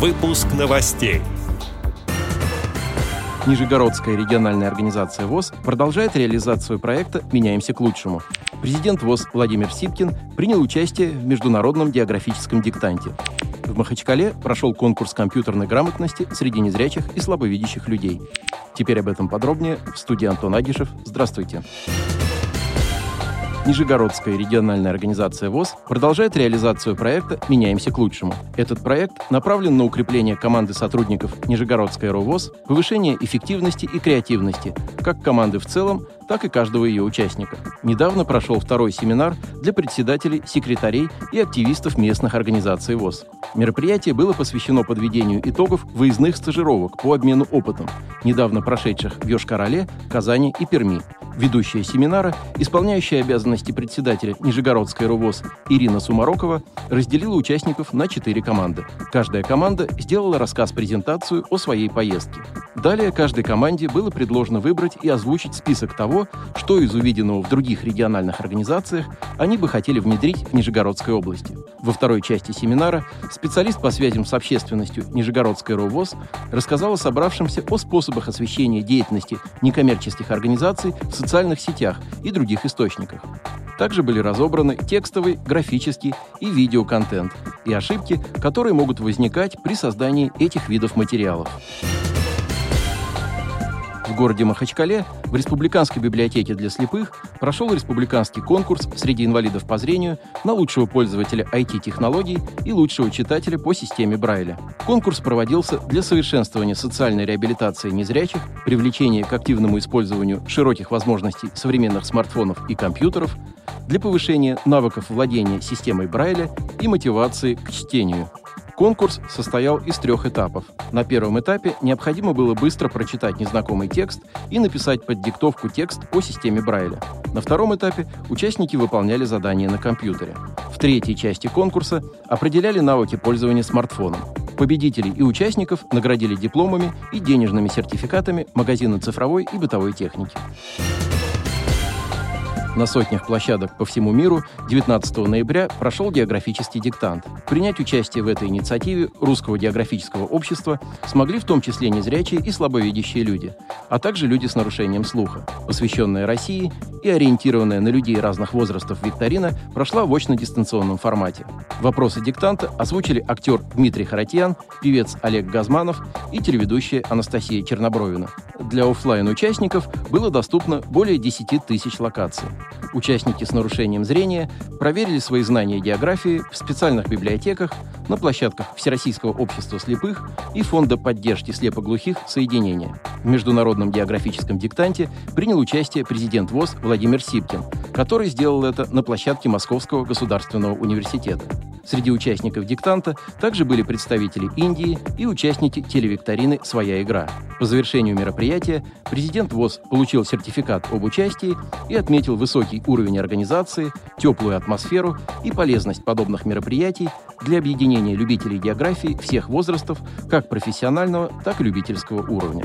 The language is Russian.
Выпуск новостей. Нижегородская региональная организация ВОЗ продолжает реализацию проекта «Меняемся к лучшему». Президент ВОЗ Владимир Сипкин принял участие в международном географическом диктанте. В Махачкале прошел конкурс компьютерной грамотности среди незрячих и слабовидящих людей. Теперь об этом подробнее в студии Антон Агишев. Здравствуйте. Здравствуйте. Нижегородская региональная организация ВОЗ продолжает реализацию проекта «Меняемся к лучшему». Этот проект направлен на укрепление команды сотрудников Нижегородской РОВОЗ, повышение эффективности и креативности как команды в целом, так и каждого ее участника. Недавно прошел второй семинар для председателей, секретарей и активистов местных организаций ВОЗ. Мероприятие было посвящено подведению итогов выездных стажировок по обмену опытом, недавно прошедших в Йошкар-Оле, Казани и Перми. Ведущая семинара, исполняющая обязанности председателя Нижегородской РУВОЗ Ирина Сумарокова, разделила участников на четыре команды. Каждая команда сделала рассказ-презентацию о своей поездке. Далее каждой команде было предложено выбрать и озвучить список того, что из увиденного в других региональных организациях они бы хотели внедрить в Нижегородской области. Во второй части семинара специалист по связям с общественностью Нижегородской РОВОЗ рассказала собравшимся о способах освещения деятельности некоммерческих организаций в социальных сетях и других источниках. Также были разобраны текстовый, графический и видеоконтент и ошибки, которые могут возникать при создании этих видов материалов. В городе Махачкале в Республиканской библиотеке для слепых прошел республиканский конкурс среди инвалидов по зрению на лучшего пользователя IT-технологий и лучшего читателя по системе Брайля. Конкурс проводился для совершенствования социальной реабилитации незрячих, привлечения к активному использованию широких возможностей современных смартфонов и компьютеров, для повышения навыков владения системой Брайля и мотивации к чтению – Конкурс состоял из трех этапов. На первом этапе необходимо было быстро прочитать незнакомый текст и написать под диктовку текст по системе Брайля. На втором этапе участники выполняли задания на компьютере. В третьей части конкурса определяли навыки пользования смартфоном. Победителей и участников наградили дипломами и денежными сертификатами магазина цифровой и бытовой техники. На сотнях площадок по всему миру 19 ноября прошел географический диктант. Принять участие в этой инициативе Русского географического общества смогли в том числе незрячие и слабовидящие люди, а также люди с нарушением слуха. Посвященная России и ориентированная на людей разных возрастов викторина прошла в очно-дистанционном формате. Вопросы диктанта озвучили актер Дмитрий Харатьян, певец Олег Газманов и телеведущая Анастасия Чернобровина. Для офлайн участников было доступно более 10 тысяч локаций. Участники с нарушением зрения проверили свои знания географии в специальных библиотеках, на площадках Всероссийского общества слепых и Фонда поддержки слепоглухих «Соединения». В международном географическом диктанте принял участие президент ВОЗ Владимир Сипкин, который сделал это на площадке Московского государственного университета. Среди участников диктанта также были представители Индии и участники телевикторины «Своя игра». По завершению мероприятия президент ВОЗ получил сертификат об участии и отметил высокий уровень организации, теплую атмосферу и полезность подобных мероприятий для объединения любителей географии всех возрастов, как профессионального, так и любительского уровня.